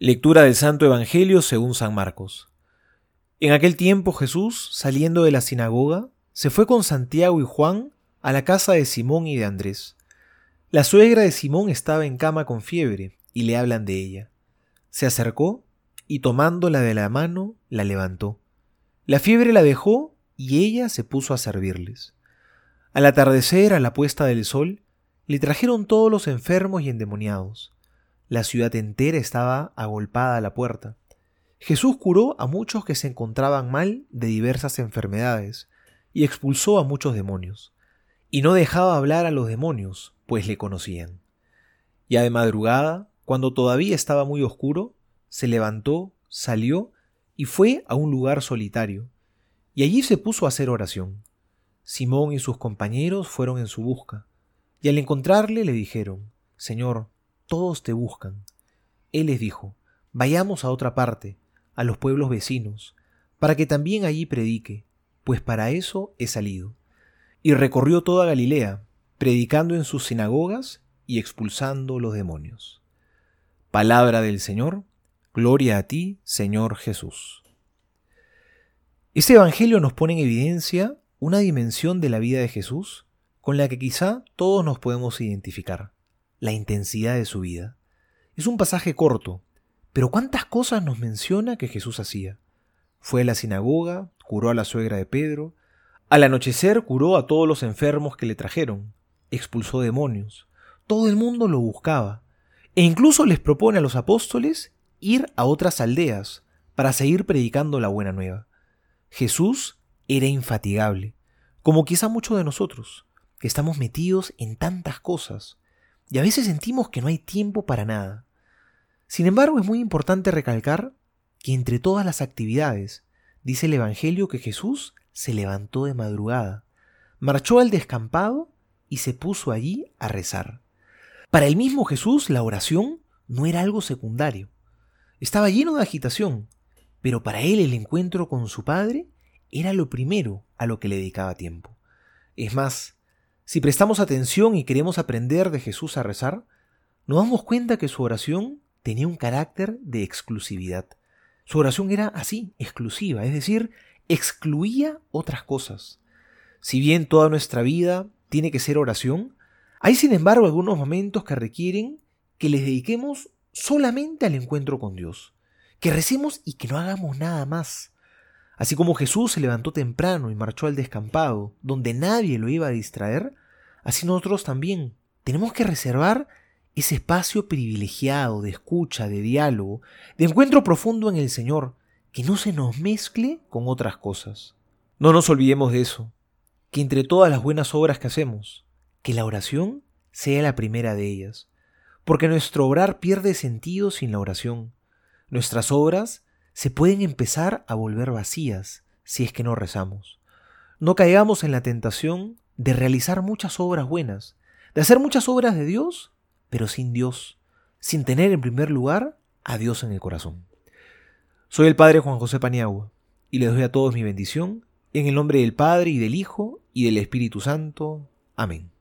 Lectura del Santo Evangelio según San Marcos. En aquel tiempo Jesús, saliendo de la sinagoga, se fue con Santiago y Juan a la casa de Simón y de Andrés. La suegra de Simón estaba en cama con fiebre, y le hablan de ella. Se acercó, y tomándola de la mano, la levantó. La fiebre la dejó, y ella se puso a servirles. Al atardecer, a la puesta del sol, le trajeron todos los enfermos y endemoniados la ciudad entera estaba agolpada a la puerta. Jesús curó a muchos que se encontraban mal de diversas enfermedades y expulsó a muchos demonios. Y no dejaba hablar a los demonios, pues le conocían. Ya de madrugada, cuando todavía estaba muy oscuro, se levantó, salió y fue a un lugar solitario, y allí se puso a hacer oración. Simón y sus compañeros fueron en su busca, y al encontrarle le dijeron, Señor, todos te buscan. Él les dijo, vayamos a otra parte, a los pueblos vecinos, para que también allí predique, pues para eso he salido. Y recorrió toda Galilea, predicando en sus sinagogas y expulsando los demonios. Palabra del Señor, gloria a ti, Señor Jesús. Este Evangelio nos pone en evidencia una dimensión de la vida de Jesús con la que quizá todos nos podemos identificar la intensidad de su vida. Es un pasaje corto, pero ¿cuántas cosas nos menciona que Jesús hacía? Fue a la sinagoga, curó a la suegra de Pedro, al anochecer curó a todos los enfermos que le trajeron, expulsó demonios, todo el mundo lo buscaba, e incluso les propone a los apóstoles ir a otras aldeas para seguir predicando la buena nueva. Jesús era infatigable, como quizá muchos de nosotros, que estamos metidos en tantas cosas, y a veces sentimos que no hay tiempo para nada. Sin embargo, es muy importante recalcar que entre todas las actividades, dice el Evangelio que Jesús se levantó de madrugada, marchó al descampado y se puso allí a rezar. Para el mismo Jesús la oración no era algo secundario. Estaba lleno de agitación, pero para él el encuentro con su Padre era lo primero a lo que le dedicaba tiempo. Es más, si prestamos atención y queremos aprender de Jesús a rezar, nos damos cuenta que su oración tenía un carácter de exclusividad. Su oración era así, exclusiva, es decir, excluía otras cosas. Si bien toda nuestra vida tiene que ser oración, hay sin embargo algunos momentos que requieren que les dediquemos solamente al encuentro con Dios, que recemos y que no hagamos nada más. Así como Jesús se levantó temprano y marchó al descampado, donde nadie lo iba a distraer, así nosotros también tenemos que reservar ese espacio privilegiado de escucha, de diálogo, de encuentro profundo en el Señor, que no se nos mezcle con otras cosas. No nos olvidemos de eso, que entre todas las buenas obras que hacemos, que la oración sea la primera de ellas, porque nuestro obrar pierde sentido sin la oración. Nuestras obras se pueden empezar a volver vacías si es que no rezamos. No caigamos en la tentación de realizar muchas obras buenas, de hacer muchas obras de Dios, pero sin Dios, sin tener en primer lugar a Dios en el corazón. Soy el Padre Juan José Paniagua y les doy a todos mi bendición en el nombre del Padre y del Hijo y del Espíritu Santo. Amén.